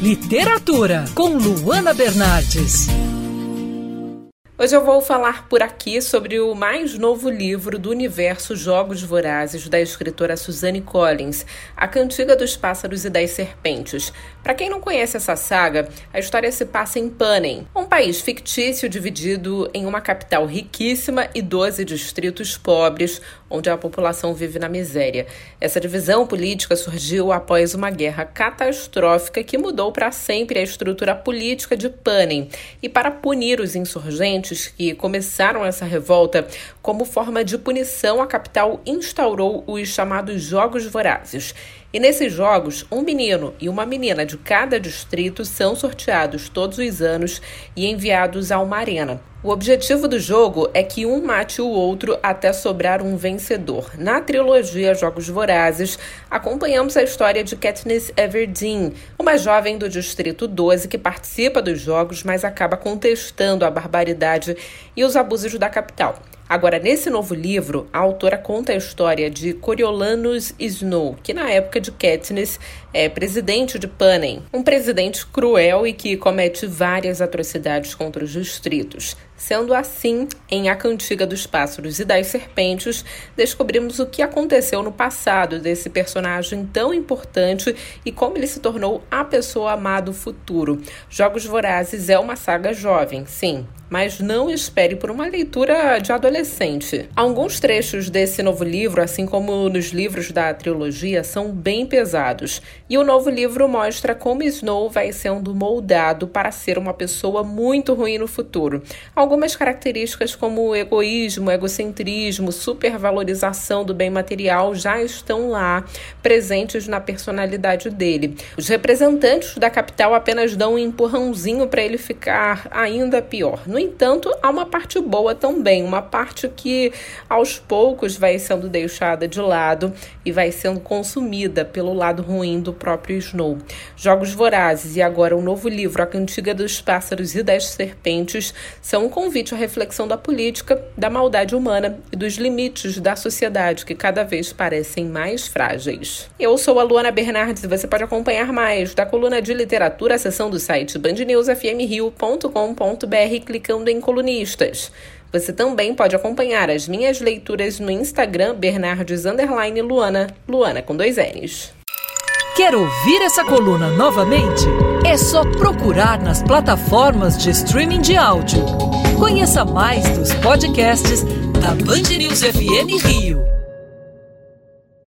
Literatura, com Luana Bernardes. Hoje eu vou falar por aqui sobre o mais novo livro do universo Jogos Vorazes da escritora Suzanne Collins, A Cantiga dos Pássaros e das Serpentes. Para quem não conhece essa saga, a história se passa em Panem, um país fictício dividido em uma capital riquíssima e 12 distritos pobres, onde a população vive na miséria. Essa divisão política surgiu após uma guerra catastrófica que mudou para sempre a estrutura política de Panem. E para punir os insurgentes, que começaram essa revolta, como forma de punição, a capital instaurou os chamados Jogos Vorazes. E nesses jogos, um menino e uma menina de cada distrito são sorteados todos os anos e enviados a uma arena. O objetivo do jogo é que um mate o outro até sobrar um vencedor. Na trilogia Jogos Vorazes, acompanhamos a história de Katniss Everdeen, uma jovem do Distrito 12 que participa dos jogos, mas acaba contestando a barbaridade e os abusos da capital. Agora, nesse novo livro, a autora conta a história de Coriolanus Snow, que na época de Katniss é presidente de Panem, um presidente cruel e que comete várias atrocidades contra os distritos. Sendo assim, em A Cantiga dos Pássaros e das Serpentes, descobrimos o que aconteceu no passado desse personagem tão importante e como ele se tornou a pessoa amada do futuro. Jogos Vorazes é uma saga jovem, sim, mas não espere por uma leitura de adolescente. Alguns trechos desse novo livro, assim como nos livros da trilogia, são bem pesados, e o novo livro mostra como Snow vai sendo moldado para ser uma pessoa muito ruim no futuro. Algumas características como egoísmo, egocentrismo, supervalorização do bem material já estão lá, presentes na personalidade dele. Os representantes da capital apenas dão um empurrãozinho para ele ficar ainda pior. No entanto, há uma parte boa também, uma parte que aos poucos vai sendo deixada de lado e vai sendo consumida pelo lado ruim do próprio Snow. Jogos Vorazes e agora o um novo livro, A Cantiga dos Pássaros e das Serpentes, são um convite à reflexão da política, da maldade humana e dos limites da sociedade que cada vez parecem mais frágeis. Eu sou a Luana Bernardes e você pode acompanhar mais da coluna de literatura, a seção do site bandnewsfmrio.com.br clicando publicando em colunistas. Você também pode acompanhar as minhas leituras no Instagram Bernardes Luana, Luana com dois N's. Quer ouvir essa coluna novamente? É só procurar nas plataformas de streaming de áudio. Conheça mais dos podcasts da Band News FM Rio.